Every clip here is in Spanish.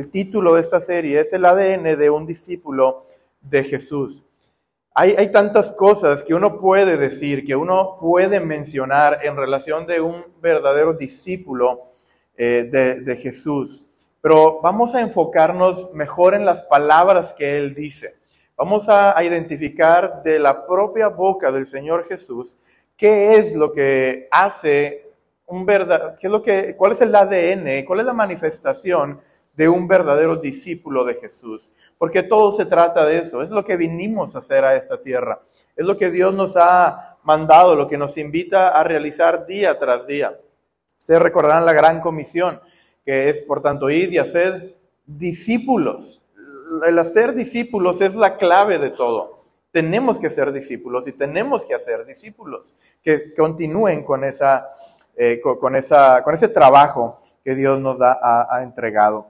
el título de esta serie es el ADN de un discípulo de Jesús. Hay, hay, tantas cosas que uno puede decir, que uno puede mencionar en relación de un verdadero discípulo eh, de, de Jesús. Pero vamos a enfocarnos mejor en las palabras que Él dice. Vamos a, identificar de la propia boca del Señor Jesús qué es lo que hace un verdad, qué es lo que, cuál es el ADN, cuál es la manifestación de un verdadero discípulo de Jesús. Porque todo se trata de eso, es lo que vinimos a hacer a esta tierra, es lo que Dios nos ha mandado, lo que nos invita a realizar día tras día. Ustedes recordarán la gran comisión, que es, por tanto, id y hacer discípulos. El hacer discípulos es la clave de todo. Tenemos que ser discípulos y tenemos que hacer discípulos que continúen con esa eh, con, esa, con ese trabajo que Dios nos ha, entregado.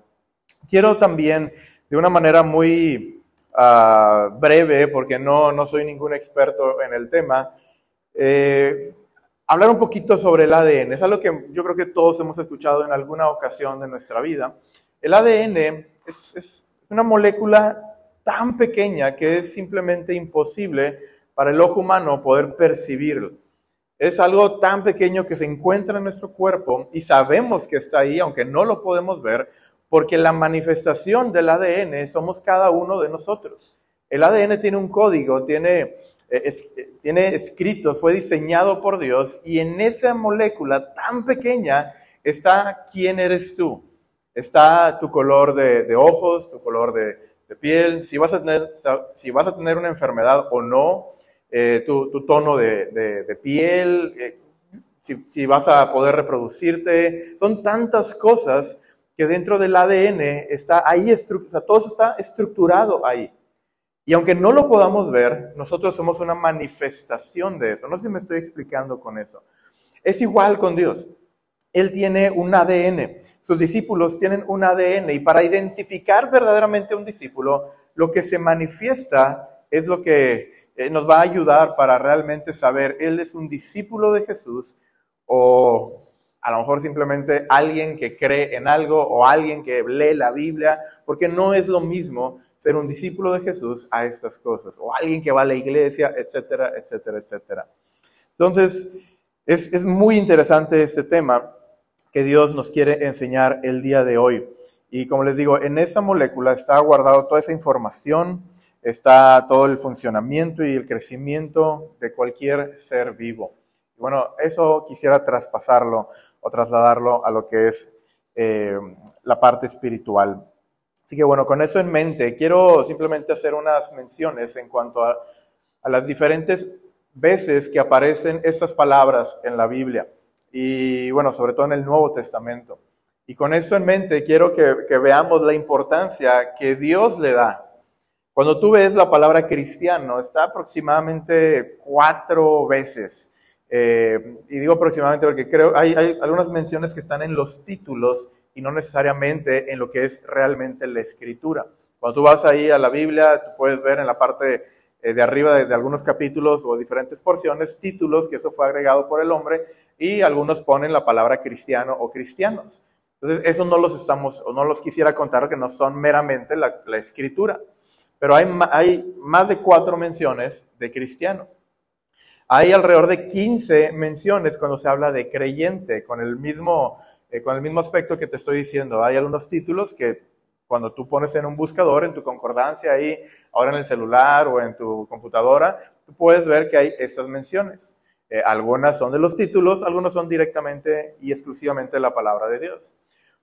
Quiero también, de una manera muy ah, breve, porque no, no soy ningún experto en el tema, eh, hablar un poquito sobre el ADN. Es algo que yo creo que todos hemos escuchado en alguna ocasión de nuestra vida. El ADN es, es una molécula tan pequeña que es simplemente imposible para el ojo humano poder percibirlo. Es algo tan pequeño que se encuentra en nuestro cuerpo y sabemos que está ahí, aunque no lo podemos ver, porque la manifestación del ADN somos cada uno de nosotros. El ADN tiene un código, tiene, eh, tiene escrito, fue diseñado por Dios y en esa molécula tan pequeña está quién eres tú. Está tu color de, ojos, tu color de, piel, si vas, a tener, si vas a tener una enfermedad o no, eh, tu, tono de, piel, eh, si, vas a poder reproducirte. Son tantas cosas que dentro del ADN está ahí, o todo eso está estructurado ahí. Y aunque no lo podamos ver, nosotros somos una manifestación de eso. No sé si me estoy explicando con eso. Es igual con Dios. Él tiene un ADN, sus discípulos tienen un ADN y para identificar verdaderamente a un discípulo, lo que se manifiesta es lo que eh, nos va a ayudar para realmente saber, él es un discípulo de Jesús o a lo mejor simplemente alguien que cree en algo o alguien que lee la Biblia, porque no es lo mismo ser un discípulo de Jesús a estas cosas, o alguien que va a la iglesia, etcétera, etcétera, etcétera. Entonces, es, es muy interesante este tema que Dios nos quiere enseñar el día de hoy. Y como les digo, en esa molécula está guardado toda esa información está todo el funcionamiento y el crecimiento de cualquier ser vivo. Bueno, eso quisiera traspasarlo o trasladarlo a lo que es eh, la parte espiritual. Así que bueno, con eso en mente, quiero simplemente hacer unas menciones en cuanto a, las diferentes veces que aparecen estas palabras en la Biblia y bueno, sobre todo en el Nuevo Testamento. Y con esto en mente quiero que, que veamos la importancia que Dios le da cuando tú ves la palabra cristiano, está aproximadamente cuatro veces. Eh, y digo aproximadamente porque creo hay, hay algunas menciones que están en los títulos y no necesariamente en lo que es realmente la escritura. Cuando tú vas ahí a la Biblia, tú puedes ver en la parte eh, de arriba de, algunos capítulos o diferentes porciones, títulos, que eso fue agregado por el hombre, y algunos ponen la palabra cristiano o cristianos. Entonces, eso no los estamos, o no los quisiera contar, que no son meramente la, la escritura pero hay, hay más de cuatro menciones de cristiano. Hay alrededor de 15 menciones cuando se habla de creyente, con el mismo, eh, con el mismo aspecto que te estoy diciendo. Hay algunos títulos que cuando tú pones en un buscador, en tu concordancia ahí, ahora en el celular o en tu computadora, tú puedes ver que hay estas menciones. Eh, algunas son de los títulos, algunos son directamente y exclusivamente la palabra de Dios.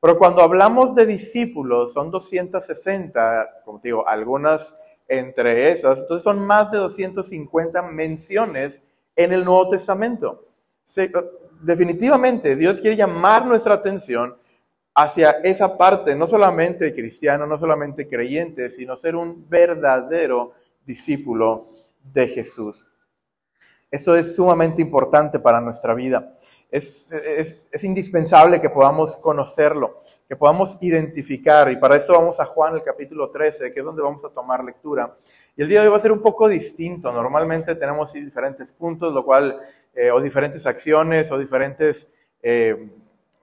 Pero cuando hablamos de discípulos, son 260, como te digo, algunas entre esas, entonces son más de 250 menciones en el Nuevo Testamento. definitivamente Dios quiere llamar nuestra atención hacia esa parte, no solamente cristiano, no solamente creyente, sino ser un verdadero discípulo de Jesús. Eso es sumamente importante para nuestra vida es, indispensable que podamos conocerlo, que podamos identificar. Y para esto vamos a Juan, el capítulo 13, que es donde vamos a tomar lectura. Y el día de hoy va a ser un poco distinto. Normalmente tenemos diferentes puntos, lo cual, eh, o diferentes acciones, o diferentes eh,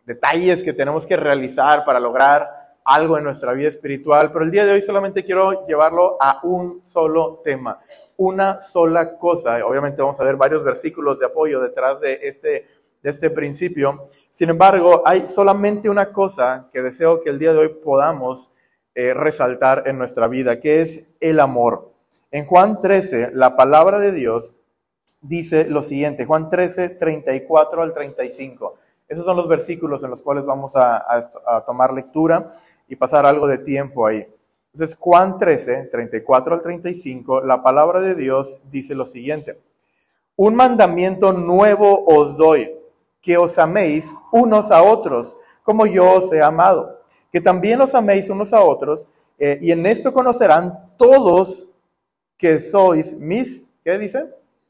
detalles que tenemos que realizar para lograr algo en nuestra vida espiritual, pero el día de hoy solamente quiero llevarlo a un solo tema, una sola cosa. Obviamente vamos a ver varios versículos de apoyo detrás de este, de este principio. Sin embargo, hay solamente una cosa que deseo que el día de hoy podamos eh, resaltar en nuestra vida, que es el amor. En Juan 13, la palabra de Dios dice lo siguiente, Juan 13, 34 al 35. Esos son los versículos en los cuales vamos a, tomar lectura y pasar algo de tiempo ahí. Entonces, Juan 13, 34 al 35, la palabra de Dios dice lo siguiente. Un mandamiento nuevo os doy, que os améis unos a otros, como yo os he amado. Que también os améis unos a otros, eh, y en esto conocerán todos que sois mis, ¿qué dice?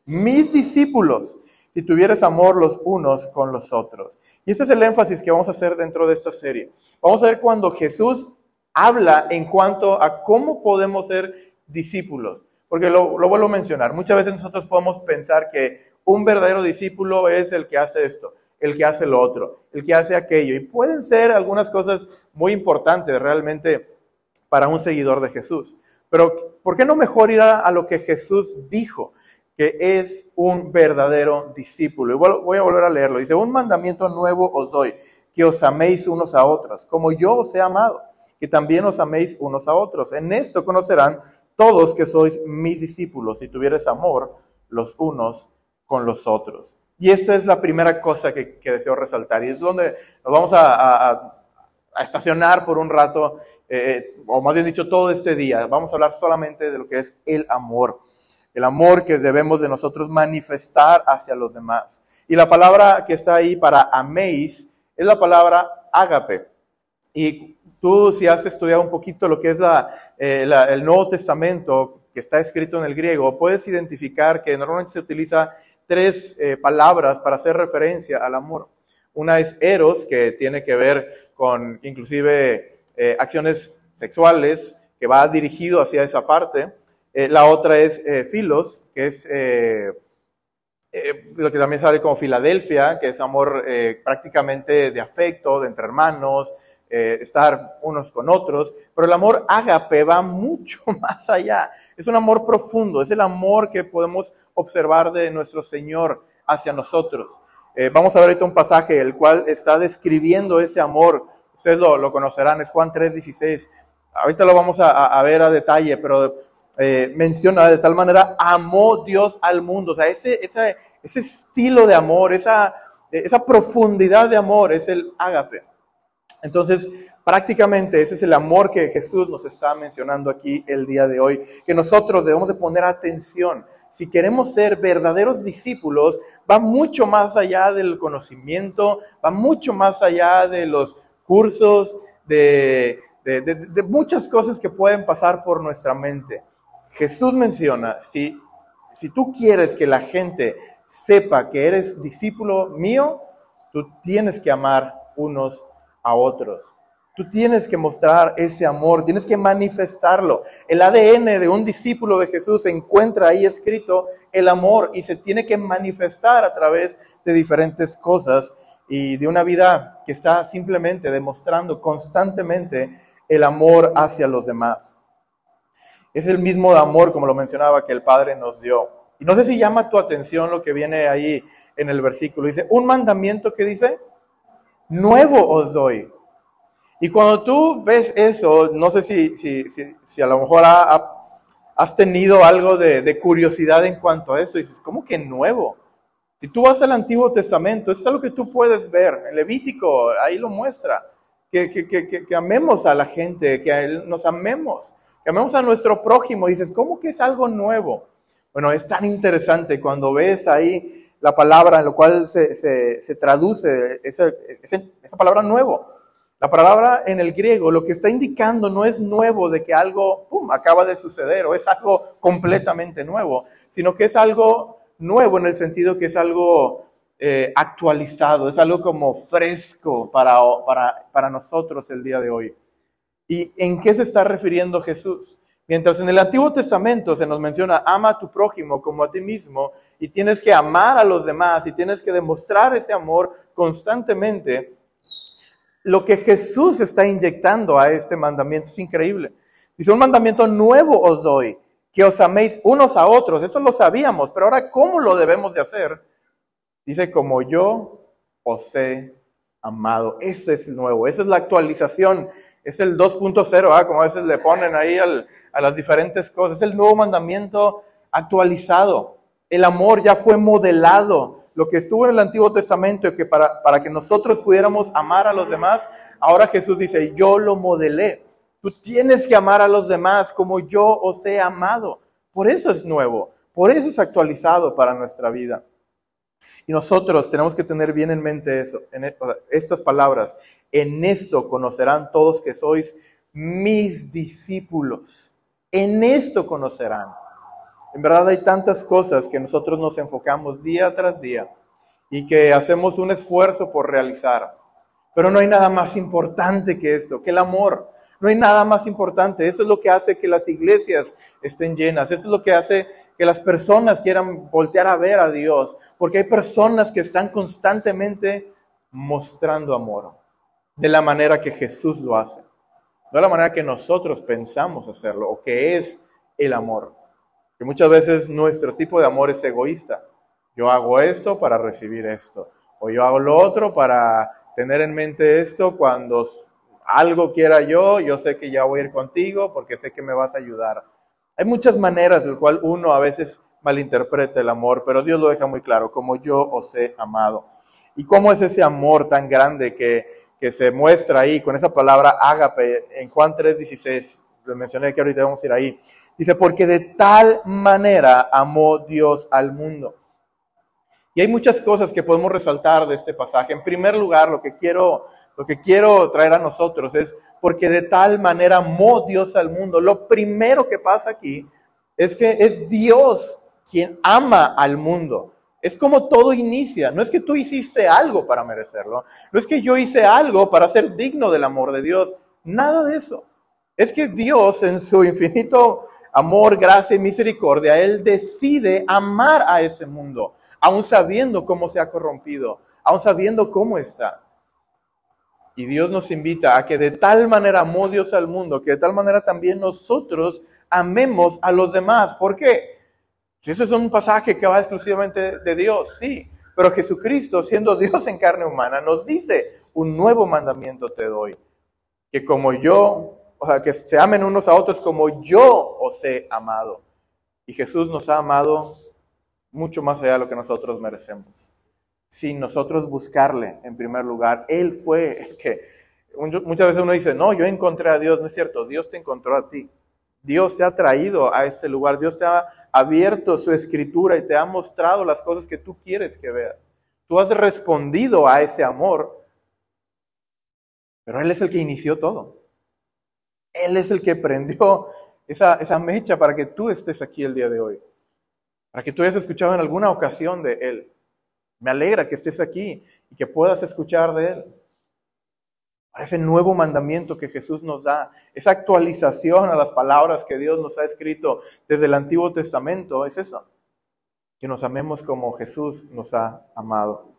Mis discípulos si tuvieras amor los unos con los otros. Y ese es el énfasis que vamos a hacer dentro de esta serie. Vamos a ver cuando Jesús habla en cuanto a cómo podemos ser discípulos. Porque lo, lo, vuelvo a mencionar, muchas veces nosotros podemos pensar que un verdadero discípulo es el que hace esto, el que hace lo otro, el que hace aquello. Y pueden ser algunas cosas muy importantes realmente para un seguidor de Jesús. Pero ¿por qué no mejor ir a lo que Jesús dijo? Que es un verdadero discípulo. Y voy a volver a leerlo. Dice, un mandamiento nuevo os doy, que os améis unos a otros, como yo os he amado, que también os améis unos a otros. En esto conocerán todos que sois mis discípulos, si tuvieres amor los unos con los otros. Y esa es la primera cosa que, deseo resaltar. Y es donde nos vamos a, estacionar por un rato, eh, o más bien dicho, todo este día. Vamos a hablar solamente de lo que es el amor el amor que debemos de nosotros manifestar hacia los demás. Y la palabra que está ahí para améis es la palabra ágape. Y tú si has estudiado un poquito lo que es eh, el Nuevo Testamento, que está escrito en el griego, puedes identificar que normalmente se utiliza tres eh, palabras para hacer referencia al amor. Una es eros, que tiene que ver con inclusive eh, acciones sexuales, que va dirigido hacia esa parte. Eh, la otra es eh, Filos, que es eh, lo que también sale como Filadelfia, que es amor prácticamente de afecto, de entre hermanos, estar unos con otros. Pero el amor ágape va mucho más allá. Es un amor profundo, es el amor que podemos observar de nuestro Señor hacia nosotros. vamos a ver ahorita un pasaje, el cual está describiendo ese amor. Ustedes lo, conocerán, es Juan 3:16. Ahorita lo vamos a ver a detalle, pero eh, menciona de tal manera, amó Dios al mundo. O sea, ese, ese, ese estilo de amor, esa, esa profundidad de amor es el ágape. Entonces, prácticamente ese es el amor que Jesús nos está mencionando aquí el día de hoy, que nosotros debemos de poner atención. Si queremos ser verdaderos discípulos, va mucho más allá del conocimiento, va mucho más allá de los cursos, de, de, de muchas cosas que pueden pasar por nuestra mente. Jesús menciona, si, si tú quieres que la gente sepa que eres discípulo mío, tú tienes que amar unos a otros. Tú tienes que mostrar ese amor, tienes que manifestarlo. El ADN de un discípulo de Jesús se encuentra ahí escrito el amor y se tiene que manifestar a través de diferentes cosas y de una vida que está simplemente demostrando constantemente el amor hacia los demás. Es el mismo amor, como lo mencionaba, que el Padre nos dio. Y no sé si llama tu atención lo que viene ahí en el versículo. Dice, un mandamiento que dice, nuevo os doy. Y cuando tú ves eso, no sé si, si, si, a lo mejor has tenido algo de, curiosidad en cuanto a eso. dices, ¿cómo que nuevo? Si tú vas al Antiguo Testamento, es algo que tú puedes ver. En Levítico, ahí lo muestra. Que, que, que, que amemos a la gente, que nos amemos. Llamemos a nuestro prójimo. Dices, ¿cómo que es algo nuevo? Bueno, es tan interesante cuando ves ahí la palabra en la cual se, se, traduce esa, esa, palabra nuevo. La palabra en el griego lo que está indicando no es nuevo de que algo acaba de suceder o es algo completamente nuevo, sino que es algo nuevo en el sentido que es algo eh, actualizado, es algo como fresco para, para, para nosotros el día de hoy. ¿Y en qué se está refiriendo Jesús? Mientras en el Antiguo Testamento se nos menciona, ama a tu prójimo como a ti mismo, y tienes que amar a los demás, y tienes que demostrar ese amor constantemente, lo que Jesús está inyectando a este mandamiento es increíble. Dice, un mandamiento nuevo os doy, que os améis unos a otros. Eso lo sabíamos, pero ahora, ¿cómo lo debemos de hacer? Dice, como yo os he amado. Ese es nuevo, esa es la actualización. Es el 2.0, ¿ah? como a veces le ponen ahí a las diferentes cosas. Es el nuevo mandamiento actualizado. El amor ya fue modelado. Lo que estuvo en el Antiguo Testamento, que para que nosotros pudiéramos amar a los demás, ahora Jesús dice, yo lo modelé. Tú tienes que amar a los demás como yo os he amado. Por eso es nuevo, por eso es actualizado para nuestra vida. Y nosotros tenemos que tener bien en mente eso, en e, estas palabras. En esto conocerán todos que sois mis discípulos. En esto conocerán. En verdad hay tantas cosas que nosotros nos enfocamos día tras día y que hacemos un esfuerzo por realizar. Pero no hay nada más importante que esto, que el amor. No hay nada más importante. Eso es lo que hace que las iglesias estén llenas. Eso es lo que hace que las personas quieran voltear a ver a Dios. Porque hay personas que están constantemente mostrando amor de la manera que Jesús lo hace. No de la manera que nosotros pensamos hacerlo o que es el amor. Que muchas veces nuestro tipo de amor es egoísta. Yo hago esto para recibir esto. O yo hago lo otro para tener en mente esto cuando algo quiera yo, yo sé que ya voy a ir contigo porque sé que me vas a ayudar. Hay muchas maneras en cual uno a veces malinterpreta el amor, pero Dios lo deja muy claro, como yo os he amado. ¿Y cómo es ese amor tan grande que, que se muestra ahí con esa palabra ágape en Juan 3:16? Les mencioné que ahorita vamos a ir ahí. Dice, porque de tal manera amó Dios al mundo. Y hay muchas cosas que podemos resaltar de este pasaje. En primer lugar, lo que quiero, lo que quiero traer a nosotros es porque de tal manera amó Dios al mundo. Lo primero que pasa aquí es que es Dios quien ama al mundo. Es como todo inicia. No es que tú hiciste algo para merecerlo. No es que yo hice algo para ser digno del amor de Dios. Nada de eso. Es que Dios en su infinito amor, gracia y misericordia, Él decide amar a ese mundo, aun sabiendo cómo se ha corrompido, aun sabiendo cómo está. Y Dios nos invita a que de tal manera amó Dios al mundo, que de tal manera también nosotros amemos a los demás. ¿Por qué? Si ese es un pasaje que va exclusivamente de Dios, sí. Pero Jesucristo, siendo Dios en carne humana, nos dice, un nuevo mandamiento te doy, que como yo o sea, que se amen unos a otros como yo os he amado. Y Jesús nos ha amado mucho más allá de lo que nosotros merecemos. Sin nosotros buscarle en primer lugar, Él fue el que... Muchas veces uno dice, no, yo encontré a Dios. No es cierto, Dios te encontró a ti. Dios te ha traído a este lugar. Dios te ha abierto su escritura y te ha mostrado las cosas que tú quieres que veas. Tú has respondido a ese amor, pero Él es el que inició todo. Él es el que prendió esa, esa mecha para que tú estés aquí el día de hoy. Para que tú hayas escuchado en alguna ocasión de Él. Me alegra que estés aquí y que puedas escuchar de Él. Para ese nuevo mandamiento que Jesús nos da, esa actualización a las palabras que Dios nos ha escrito desde el Antiguo Testamento, es eso. Que nos amemos como Jesús nos ha amado.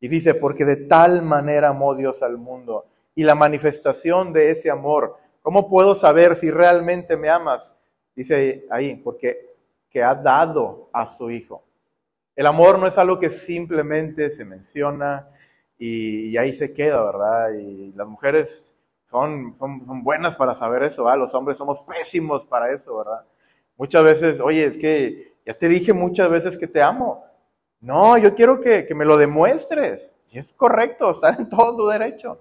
Y dice, porque de tal manera amó Dios al mundo. Y la manifestación de ese amor ¿Cómo puedo saber si realmente me amas? Dice ahí, porque que ha dado a su Hijo. El amor no es algo que simplemente se menciona y, ahí se queda, ¿verdad? Y las mujeres son, buenas para saber eso, ¿verdad? Los hombres somos pésimos para eso, ¿verdad? Muchas veces, oye, es que ya te dije muchas veces que te amo. No, yo quiero que, me lo demuestres. Y es correcto, está en todo su derecho.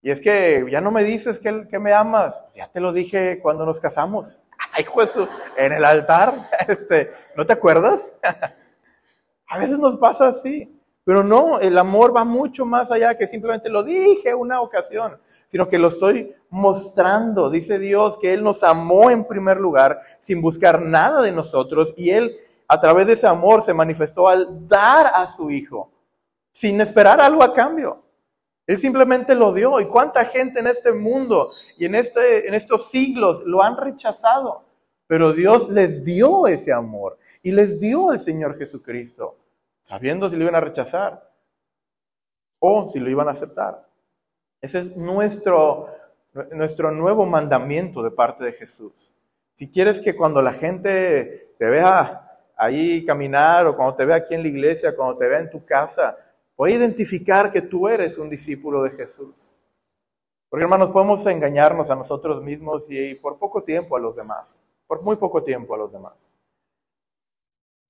Y es que ya no me dices que me amas. Ya te lo dije cuando nos casamos. Ay, juez, en el altar. Este, ¿No te acuerdas? A veces nos pasa así. Pero no, el amor va mucho más allá que simplemente lo dije una ocasión, sino que lo estoy mostrando. Dice Dios que Él nos amó en primer lugar sin buscar nada de nosotros y Él a través de ese amor se manifestó al dar a su Hijo, sin esperar algo a cambio. Él simplemente lo dio. ¿Y cuánta gente en este mundo y en, este, en estos siglos lo han rechazado? Pero Dios les dio ese amor y les dio el Señor Jesucristo, sabiendo si lo iban a rechazar. o si lo iban a aceptar. Ese es nuestro, nuestro nuevo mandamiento de parte de Jesús. Si quieres que cuando la gente te vea ahí caminar o cuando te vea aquí en la iglesia, cuando te vea en tu casa, pueda identificar que tú eres un discípulo de Jesús. Porque hermanos, podemos engañarnos a nosotros mismos y por poco tiempo a los demás, por muy poco tiempo a los demás.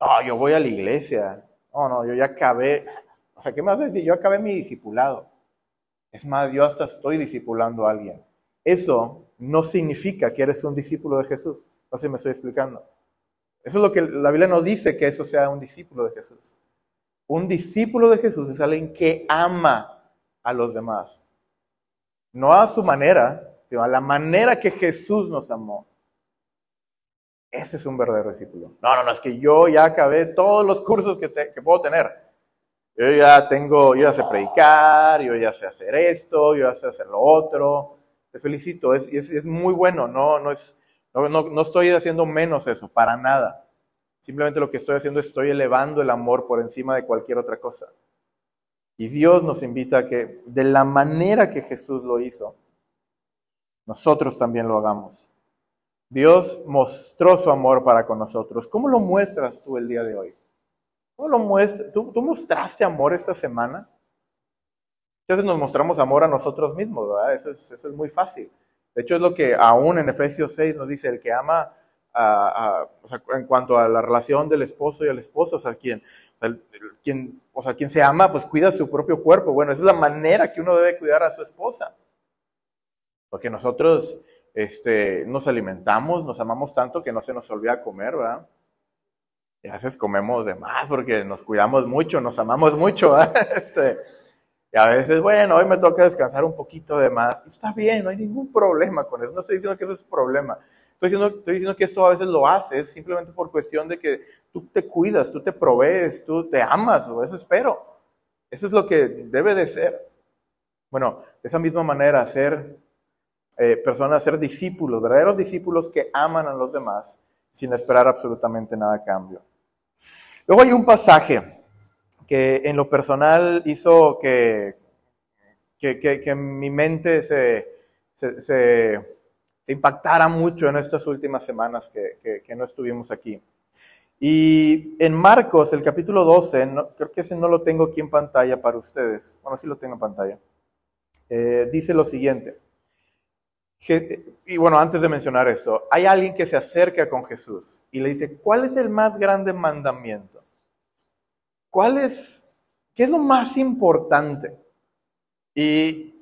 No, yo voy a la iglesia. No, no, yo ya acabé. O sea, ¿qué me vas a decir? Yo acabé mi discipulado. Es más, yo hasta estoy discipulando a alguien. Eso no significa que eres un discípulo de Jesús. No sé si me estoy explicando. Eso es lo que la Biblia nos dice que eso sea un discípulo de Jesús. Un discípulo de Jesús es alguien que ama a los demás. No a su manera, sino a la manera que Jesús nos amó. Ese es un verdadero discípulo. No, no, no, es que yo ya acabé todos los cursos que, puedo tener. Yo ya tengo, yo ya sé predicar, yo ya sé hacer esto, yo ya sé hacer lo otro. Te felicito, es, es, muy bueno, no, no, es, no, no, estoy haciendo menos eso, para nada. Simplemente lo que estoy haciendo es estoy elevando el amor por encima de cualquier otra cosa. Y Dios nos invita a que de la manera que Jesús lo hizo, nosotros también lo hagamos. Dios mostró su amor para con nosotros. ¿Cómo lo muestras tú el día de hoy? ¿Cómo lo muestras? ¿Tú, mostraste amor esta semana? Entonces nos mostramos amor a nosotros mismos, ¿verdad? Eso es, eso es muy fácil. De hecho, es lo que aún en Efesios 6 nos dice, el que ama en cuanto a la relación del esposo y al esposo, o sea, quien, o sea, quien se ama, pues cuida su propio cuerpo. Bueno, esa es la manera que uno debe cuidar a su esposa. Porque nosotros este, nos alimentamos, nos amamos tanto que no se nos olvida comer, ¿verdad? Y a veces comemos de más porque nos cuidamos mucho, nos amamos mucho, ¿verdad? Este, y a veces, bueno, hoy me toca descansar un poquito de más. Y está bien, no hay ningún problema con eso. No estoy diciendo que eso es un problema. Estoy diciendo, estoy diciendo que esto a veces lo haces simplemente por cuestión de que tú te cuidas, tú te provees, tú te amas, o eso espero. Eso es lo que debe de ser. Bueno, de esa misma manera, ser eh, personas, ser discípulos, verdaderos discípulos que aman a los demás sin esperar absolutamente nada a cambio. Luego hay un pasaje que en lo personal hizo que, que, mi mente se, se, impactara mucho en estas últimas semanas que, no estuvimos aquí. Y en Marcos, el capítulo 12, creo que ese no lo tengo aquí en pantalla para ustedes. Bueno, sí lo tengo en pantalla. Eh, dice lo siguiente. Y bueno, antes de mencionar esto, hay alguien que se acerca con Jesús y le dice, ¿cuál es el más grande mandamiento? ¿Cuál es, qué es lo más importante? Y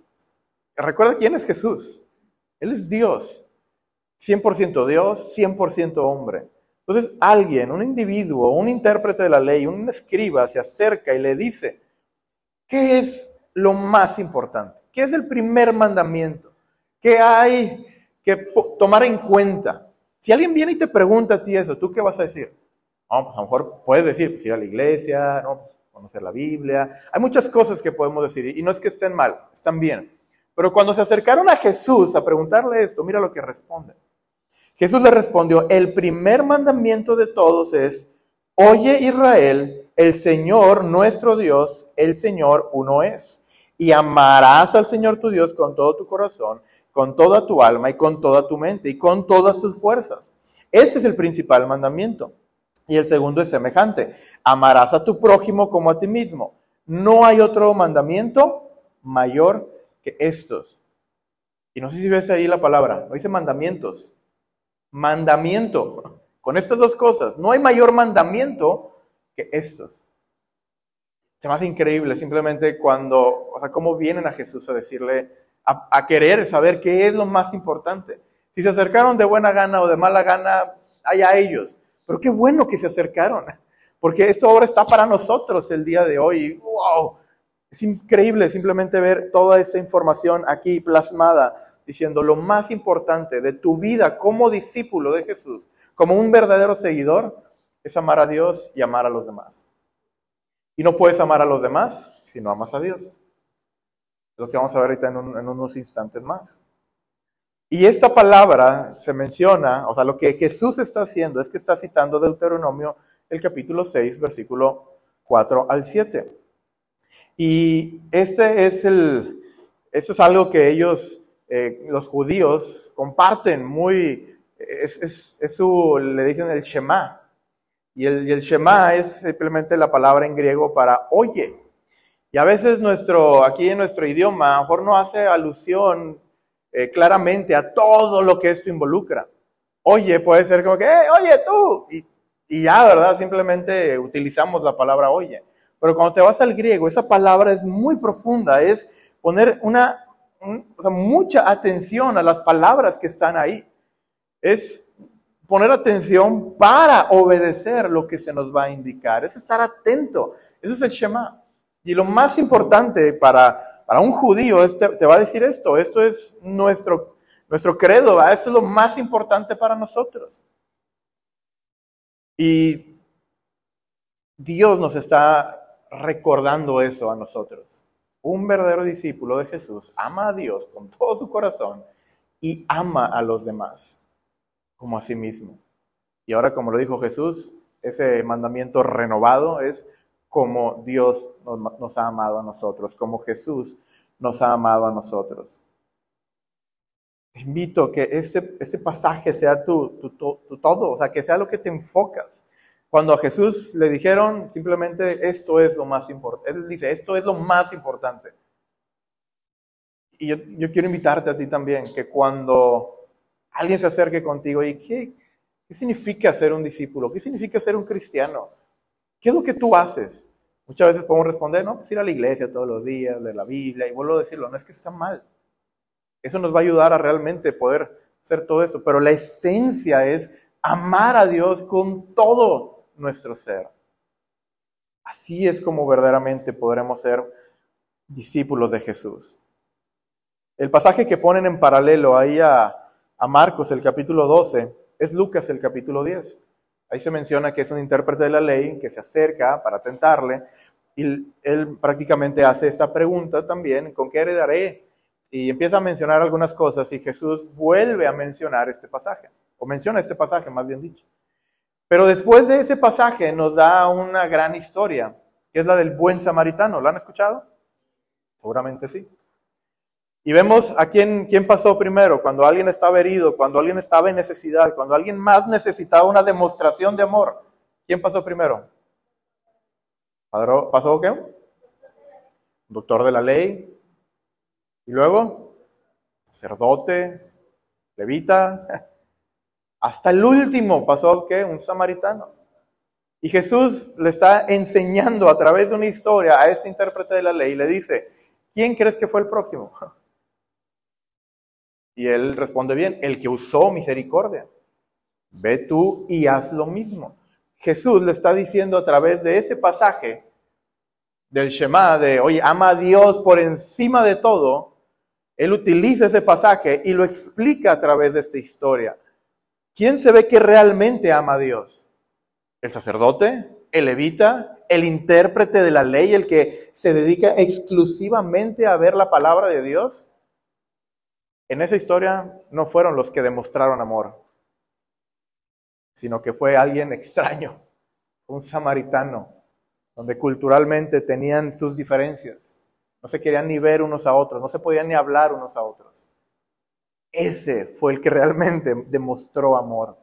recuerda quién es Jesús. Él es Dios. 100% Dios, 100% hombre. Entonces alguien, un individuo, un intérprete de la ley, un escriba se acerca y le dice, ¿qué es lo más importante? ¿Qué es el primer mandamiento? ¿Qué hay que tomar en cuenta? Si alguien viene y te pregunta a ti eso, ¿tú qué vas a decir? Pues a lo mejor puedes decir, pues ir a la iglesia, ¿no? Pues conocer la Biblia. Hay muchas cosas que podemos decir y no es que estén mal, están bien. Pero cuando se acercaron a Jesús a preguntarle esto, mira lo que responde. Jesús le respondió, el primer mandamiento de todos es, oye Israel, el Señor nuestro Dios, el Señor uno es. Y amarás al Señor tu Dios con todo tu corazón, con toda tu alma y con toda tu mente y con todas tus fuerzas. Ese es el principal mandamiento. Y el segundo es semejante. Amarás a tu prójimo como a ti mismo. No hay otro mandamiento mayor que estos. Y no sé si ves ahí la palabra, no dice mandamientos. Mandamiento. Con estas dos cosas, no hay mayor mandamiento que estos. Se me hace increíble simplemente cuando, o sea, cómo vienen a Jesús a decirle, a, a querer saber qué es lo más importante. Si se acercaron de buena gana o de mala gana, allá ellos. Pero qué bueno que se acercaron, porque esto ahora está para nosotros el día de hoy. ¡Wow! Es increíble simplemente ver toda esta información aquí plasmada, diciendo lo más importante de tu vida como discípulo de Jesús, como un verdadero seguidor, es amar a Dios y amar a los demás. Y no puedes amar a los demás si no amas a Dios. Lo que vamos a ver ahorita en unos instantes más. Y esta palabra se menciona, o sea, lo que Jesús está haciendo es que está citando Deuteronomio el capítulo 6, versículo 4 al 7. Y ese es el, eso es algo que ellos, eh, los judíos, comparten muy, es, es, su, le dicen el Shema. Y el, y el Shema es simplemente la palabra en griego para oye. Y a veces nuestro, aquí en nuestro idioma, a lo mejor no hace alusión eh, claramente a todo lo que esto involucra. Oye puede ser como que, oye tú, y, y ya, ¿verdad? Simplemente utilizamos la palabra oye. Pero cuando te vas al griego, esa palabra es muy profunda, es poner una, o sea, mucha atención a las palabras que están ahí. Es poner atención para obedecer lo que se nos va a indicar. Es estar atento. Eso es el Shema. Y lo más importante para, para un judío es te, va a decir esto. Esto es nuestro, nuestro credo. Esto es lo más importante para nosotros. Y Dios nos está recordando eso a nosotros. Un verdadero discípulo de Jesús ama a Dios con todo su corazón y ama a los demás como a sí mismo. Y ahora, como lo dijo Jesús, ese mandamiento renovado es como Dios nos, ha amado a nosotros, como Jesús nos ha amado a nosotros. Te invito a que ese, ese pasaje sea tu, tu, tu todo, o sea, que sea lo que te enfocas. Cuando a Jesús le dijeron simplemente esto es lo más importante, él dice, esto es lo más importante. Y yo, quiero invitarte a ti también, que cuando alguien se acerque contigo y ¿qué, ¿qué significa ser un discípulo? ¿Qué significa ser un cristiano? ¿Qué es lo que tú haces? Muchas veces podemos responder, no, pues ir a la iglesia todos los días, de la Biblia, y vuelvo a decirlo, no es que está mal. Eso nos va a ayudar a realmente poder hacer todo esto, pero la esencia es amar a Dios con todo nuestro ser. Así es como verdaderamente podremos ser discípulos de Jesús. El pasaje que ponen en paralelo ahí a, Marcos, el capítulo 12, es Lucas, el capítulo 10. Ahí se menciona que es un intérprete de la ley que se acerca para tentarle y él prácticamente hace esta pregunta también, ¿con qué heredaré? Y empieza a mencionar algunas cosas y Jesús vuelve a mencionar este pasaje, o menciona este pasaje más bien dicho. Pero después de ese pasaje nos da una gran historia, que es la del buen samaritano. ¿La han escuchado? Seguramente sí. Y vemos a quién, quién pasó primero, cuando alguien estaba herido, cuando alguien estaba en necesidad, cuando alguien más necesitaba una demostración de amor. ¿Quién pasó primero? ¿Pasó qué? Doctor de la ley. Y luego, sacerdote, levita, hasta el último pasó que un samaritano. Y Jesús le está enseñando a través de una historia a ese intérprete de la ley. Le dice, ¿quién crees que fue el prójimo? Y él responde bien, el que usó misericordia. Ve tú y haz lo mismo. Jesús le está diciendo a través de ese pasaje del Shema, de, oye, ama a Dios por encima de todo. Él utiliza ese pasaje y lo explica a través de esta historia. ¿Quién se ve que realmente ama a Dios? ¿El sacerdote? ¿El levita? ¿El intérprete de la ley? ¿El que se dedica exclusivamente a ver la palabra de Dios? En esa historia no fueron los que demostraron amor, sino que fue alguien extraño, un samaritano, donde culturalmente tenían sus diferencias. No se querían ni ver unos a otros, no se podían ni hablar unos a otros. Ese fue el que realmente demostró amor.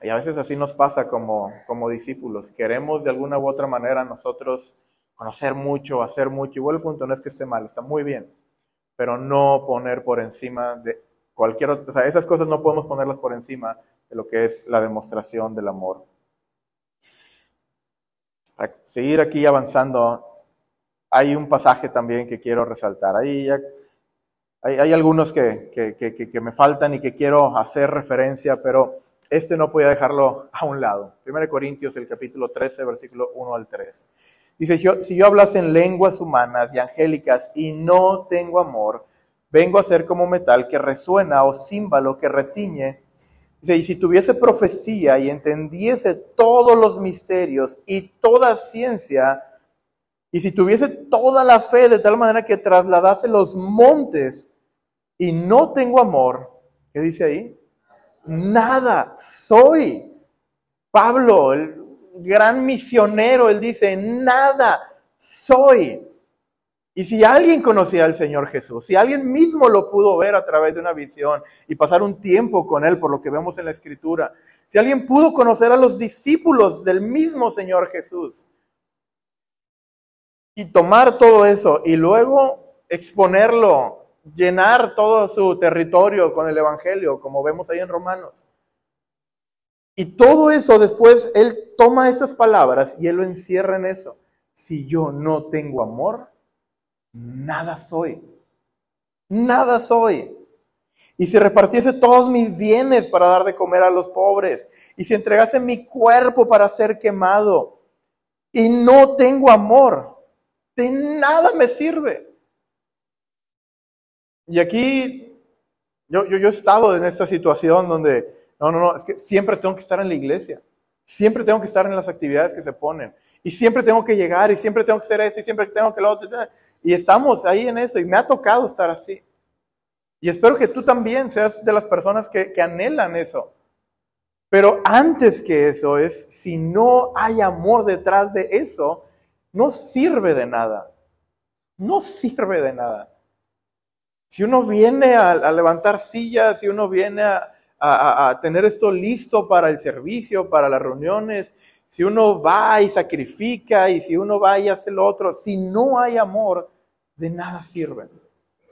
Y a veces así nos pasa como, como discípulos. Queremos de alguna u otra manera nosotros conocer mucho, hacer mucho. Igual el punto no es que esté mal, está muy bien. Pero no poner por encima de cualquier otra, o sea, esas cosas no podemos ponerlas por encima de lo que es la demostración del amor. Para seguir aquí avanzando, hay un pasaje también que quiero resaltar. Ahí ya hay, algunos que, que, me faltan y que quiero hacer referencia, pero este no podía dejarlo a un lado. 1 Corintios, el capítulo 13, versículo 1 al 3. Dice, yo, si yo hablase en lenguas humanas y angélicas y no tengo amor, vengo a ser como metal que resuena o címbalo que retiñe. Dice, y si tuviese profecía y entendiese todos los misterios y toda ciencia, y si tuviese toda la fe de tal manera que trasladase los montes, y no tengo amor, ¿qué dice ahí? Nada soy. Pablo, el gran misionero, él dice, nada soy. Y si alguien conocía al Señor Jesús, si alguien mismo lo pudo ver a través de una visión y pasar un tiempo con Él, por lo que vemos en la Escritura, si alguien pudo conocer a los discípulos del mismo Señor Jesús y tomar todo eso y luego exponerlo, llenar todo su territorio con el Evangelio, como vemos ahí en Romanos. Y todo eso después Él toma esas palabras y Él lo encierra en eso. Si yo no tengo amor, nada soy. Nada soy. Y si repartiese todos mis bienes para dar de comer a los pobres, y si entregase mi cuerpo para ser quemado, y no tengo amor, de nada me sirve. Y aquí yo, yo, yo he estado en esta situación donde, no, no, no, es que siempre tengo que estar en la iglesia. Siempre tengo que estar en las actividades que se ponen. Y siempre tengo que llegar y siempre tengo que hacer eso y siempre tengo que lo otro. Y estamos ahí en eso y me ha tocado estar así. Y espero que tú también seas de las personas que, que anhelan eso. Pero antes que eso es, si no hay amor detrás de eso, no sirve de nada. No sirve de nada. Si uno viene a, a levantar sillas, si uno viene a, a, tener esto listo para el servicio, para las reuniones, si uno va y sacrifica y si uno va y hace lo otro, si no hay amor, de nada sirve.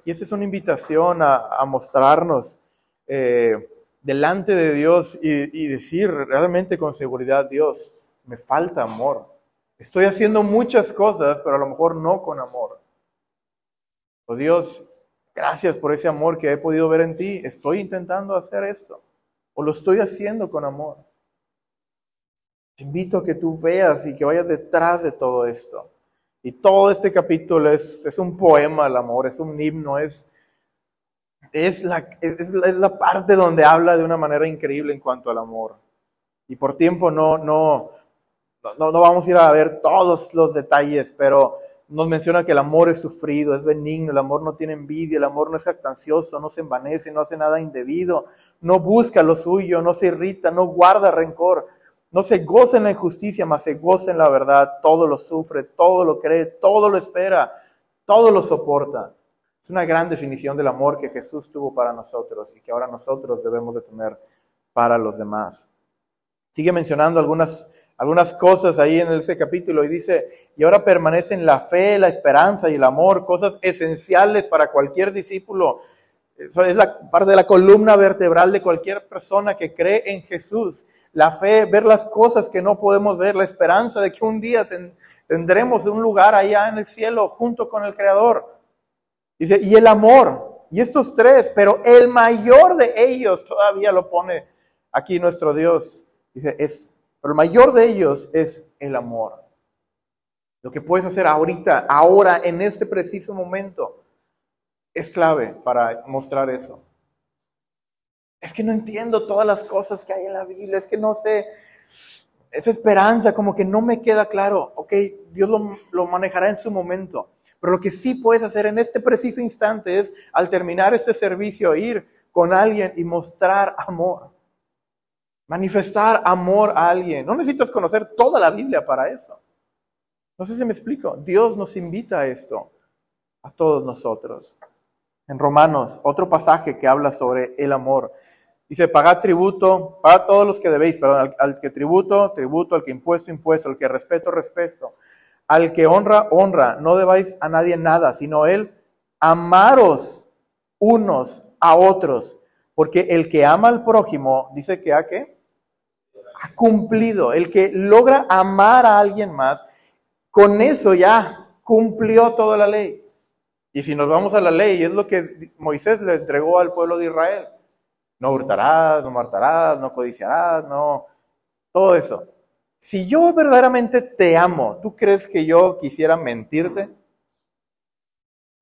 Y esa es una invitación a, mostrarnos eh, delante de Dios y, decir realmente con seguridad, Dios, me falta amor. Estoy haciendo muchas cosas, pero a lo mejor no con amor. Oh, Dios, Gracias por ese amor que he podido ver en ti. Estoy intentando hacer esto. O lo estoy haciendo con amor. Te invito a que tú veas y que vayas detrás de todo esto. Y todo este capítulo es, es un poema al amor, es un himno, es, es, la, es, la parte donde habla de una manera increíble en cuanto al amor. Y por tiempo no, no, no, no vamos a ir a ver todos los detalles, pero nos menciona que el amor es sufrido, es benigno, el amor no tiene envidia, el amor no es jactancioso, no se envanece, no hace nada indebido, no busca lo suyo, no se irrita, no guarda rencor, no se goza en la injusticia, mas se goza en la verdad, todo lo sufre, todo lo cree, todo lo espera, todo lo soporta. Es una gran definición del amor que Jesús tuvo para nosotros y que ahora nosotros debemos de tener para los demás. Sigue mencionando algunas algunas cosas ahí en ese capítulo y dice, y ahora permanecen la fe, la esperanza y el amor, cosas esenciales para cualquier discípulo. Es la parte de la columna vertebral de cualquier persona que cree en Jesús. La fe, ver las cosas que no podemos ver, la esperanza de que un día tendremos un lugar allá en el cielo junto con el Creador. Dice, y el amor, y estos tres, pero el mayor de ellos todavía lo pone aquí nuestro Dios. Dice, es pero el mayor de ellos es el amor. Lo que puedes hacer ahorita, ahora, en este preciso momento, es clave para mostrar eso. Es que no entiendo todas las cosas que hay en la Biblia, es que no sé, esa esperanza como que no me queda claro. Ok, Dios lo, lo manejará en su momento. Pero lo que sí puedes hacer en este preciso instante es, al terminar este servicio, ir con alguien y mostrar amor. Manifestar amor a alguien. No necesitas conocer toda la Biblia para eso. No sé si me explico. Dios nos invita a esto, a todos nosotros. En Romanos, otro pasaje que habla sobre el amor. Dice, pagad tributo, pagad todos los que debéis, perdón, al, que tributo, tributo, al que impuesto, impuesto, al que respeto, respeto, al que honra, honra, no debáis a nadie nada, sino él, amaros unos a otros, porque el que ama al prójimo, dice que a qué? Ha cumplido. El que logra amar a alguien más, con eso ya cumplió toda la ley. Y si nos vamos a la ley, es lo que Moisés le entregó al pueblo de Israel. No hurtarás, no matarás, no codiciarás, no... Todo eso. Si yo verdaderamente te amo, ¿tú crees que yo quisiera mentirte?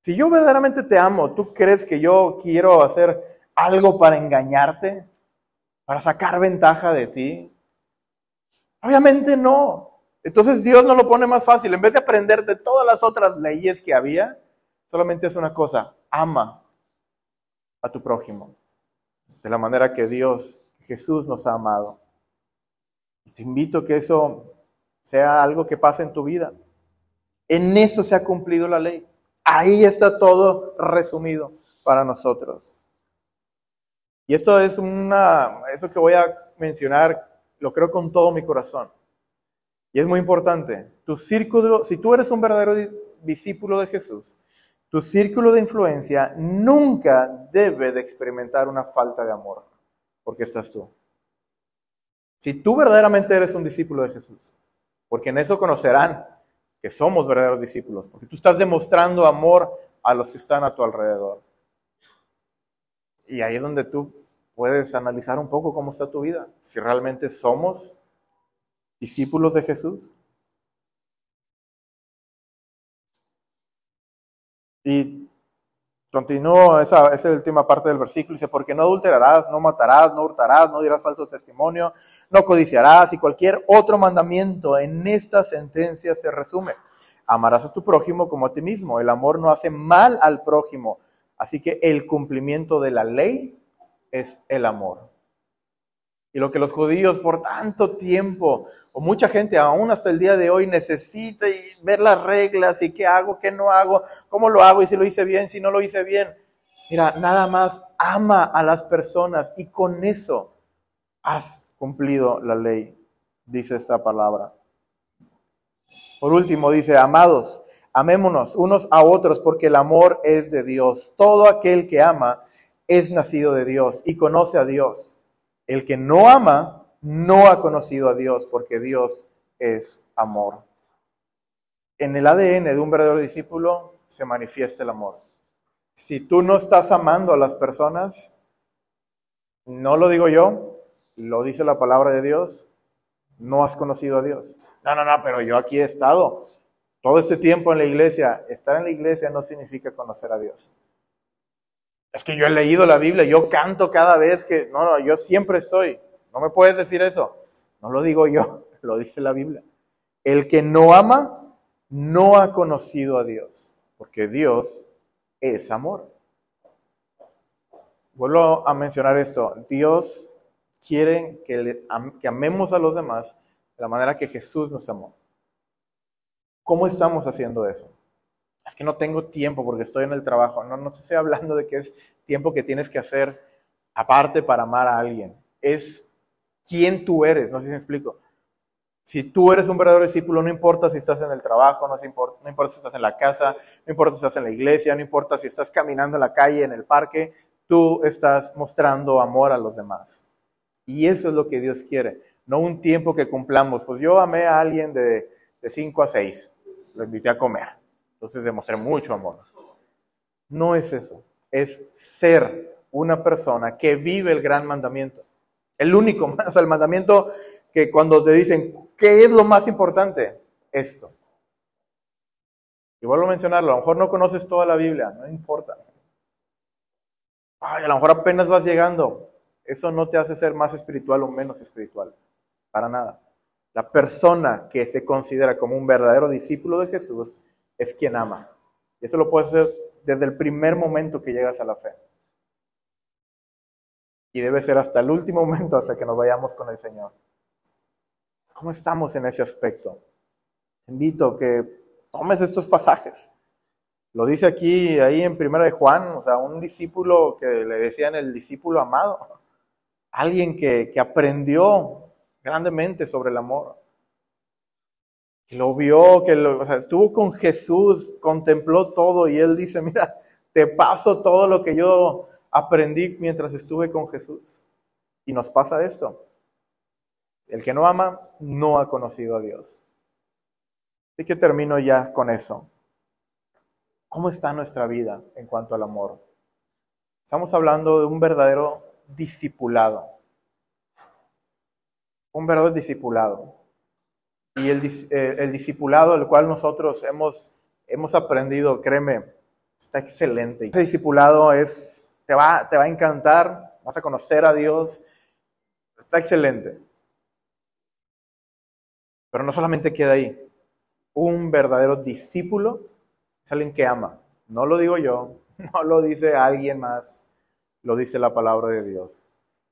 Si yo verdaderamente te amo, ¿tú crees que yo quiero hacer algo para engañarte? ¿Para sacar ventaja de ti? Obviamente no. Entonces Dios no lo pone más fácil. En vez de aprender de todas las otras leyes que había, solamente es una cosa, ama a tu prójimo. De la manera que Dios, Jesús nos ha amado. Y te invito a que eso sea algo que pase en tu vida. En eso se ha cumplido la ley. Ahí está todo resumido para nosotros. Y esto es una, eso que voy a mencionar, lo creo con todo mi corazón. Y es muy importante. Tu círculo, si tú eres un verdadero discípulo de Jesús, tu círculo de influencia nunca debe de experimentar una falta de amor, porque estás tú. Si tú verdaderamente eres un discípulo de Jesús, porque en eso conocerán que somos verdaderos discípulos, porque tú estás demostrando amor a los que están a tu alrededor. Y ahí es donde tú puedes analizar un poco cómo está tu vida, si realmente somos discípulos de Jesús. Y continúo esa, esa última parte del versículo, dice, porque no adulterarás, no matarás, no hurtarás, no dirás falso testimonio, no codiciarás y cualquier otro mandamiento en esta sentencia se resume. Amarás a tu prójimo como a ti mismo. El amor no hace mal al prójimo. Así que el cumplimiento de la ley es el amor. Y lo que los judíos por tanto tiempo, o mucha gente aún hasta el día de hoy necesita ver las reglas y qué hago, qué no hago, cómo lo hago y si lo hice bien, si no lo hice bien. Mira, nada más ama a las personas y con eso has cumplido la ley, dice esta palabra. Por último, dice, amados, amémonos unos a otros porque el amor es de Dios. Todo aquel que ama es nacido de Dios y conoce a Dios. El que no ama no ha conocido a Dios porque Dios es amor. En el ADN de un verdadero discípulo se manifiesta el amor. Si tú no estás amando a las personas, no lo digo yo, lo dice la palabra de Dios, no has conocido a Dios. No, no, no, pero yo aquí he estado todo este tiempo en la iglesia. Estar en la iglesia no significa conocer a Dios. Es que yo he leído la Biblia, yo canto cada vez que, no, no, yo siempre estoy. No me puedes decir eso. No lo digo yo, lo dice la Biblia. El que no ama, no ha conocido a Dios, porque Dios es amor. Vuelvo a mencionar esto. Dios quiere que, que amemos a los demás de la manera que Jesús nos amó. ¿Cómo estamos haciendo eso? Es que no tengo tiempo porque estoy en el trabajo. No, no estoy hablando de que es tiempo que tienes que hacer aparte para amar a alguien. Es quién tú eres, no sé si me explico. Si tú eres un verdadero discípulo, no importa si estás en el trabajo, no importa, no importa si estás en la casa, no importa si estás en la iglesia, no importa si estás caminando en la calle, en el parque, tú estás mostrando amor a los demás. Y eso es lo que Dios quiere, no un tiempo que cumplamos. Pues yo amé a alguien de 5 a 6, lo invité a comer. Entonces demostré mucho amor. No es eso, es ser una persona que vive el gran mandamiento. El único, o sea, el mandamiento que cuando te dicen, ¿qué es lo más importante? Esto. Y vuelvo a mencionarlo, a lo mejor no conoces toda la Biblia, no importa. A lo mejor apenas vas llegando. Eso no te hace ser más espiritual o menos espiritual. Para nada. La persona que se considera como un verdadero discípulo de Jesús es quien ama. Y eso lo puedes hacer desde el primer momento que llegas a la fe. Y debe ser hasta el último momento, hasta que nos vayamos con el Señor. ¿Cómo estamos en ese aspecto? Te invito a que tomes estos pasajes. Lo dice aquí, ahí en Primera de Juan, o sea, un discípulo que le decían el discípulo amado. Alguien que, que aprendió grandemente sobre el amor lo vio, que estuvo con Jesús, contempló todo y él dice, mira, te paso todo lo que yo aprendí mientras estuve con Jesús. Y nos pasa esto. El que no ama no ha conocido a Dios. Así que termino ya con eso. ¿Cómo está nuestra vida en cuanto al amor? Estamos hablando de un verdadero discipulado. Un verdadero discipulado y el, eh, el discipulado al cual nosotros hemos, hemos aprendido, créeme, está excelente. Ese discipulado es, te, va, te va a encantar, vas a conocer a Dios, está excelente. Pero no solamente queda ahí. Un verdadero discípulo es alguien que ama. No lo digo yo, no lo dice alguien más, lo dice la palabra de Dios.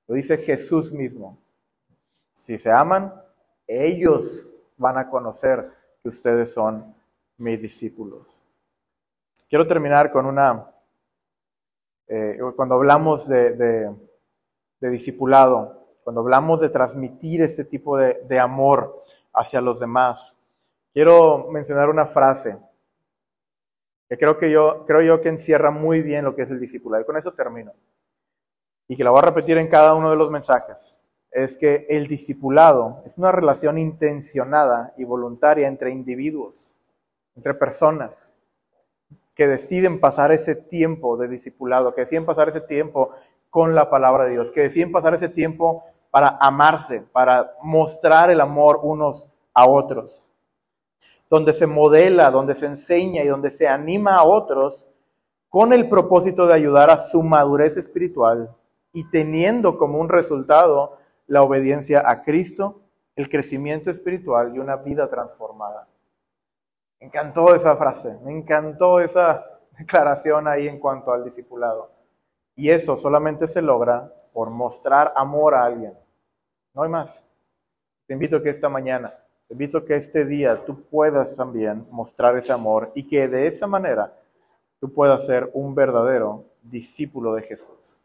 Lo dice Jesús mismo. Si se aman, ellos van a conocer que ustedes son mis discípulos. Quiero terminar con una, eh, cuando hablamos de, discipulado, cuando hablamos de transmitir ese tipo de, de amor hacia los demás, quiero mencionar una frase que creo, que yo, creo yo que encierra muy bien lo que es el discipulado. Y con eso termino. Y que la voy a repetir en cada uno de los mensajes. Es que el discipulado es una relación intencionada y voluntaria entre individuos, entre personas que deciden pasar ese tiempo de discipulado, que deciden pasar ese tiempo con la palabra de Dios, que deciden pasar ese tiempo para amarse, para mostrar el amor unos a otros. Donde se modela, donde se enseña y donde se anima a otros con el propósito de ayudar a su madurez espiritual y teniendo como un resultado la obediencia a Cristo, el crecimiento espiritual y una vida transformada. Me encantó esa frase, me encantó esa declaración ahí en cuanto al discipulado. Y eso solamente se logra por mostrar amor a alguien. No hay más. Te invito que esta mañana He visto que este día tú puedas también mostrar ese amor y que de esa manera tú puedas ser un verdadero discípulo de Jesús.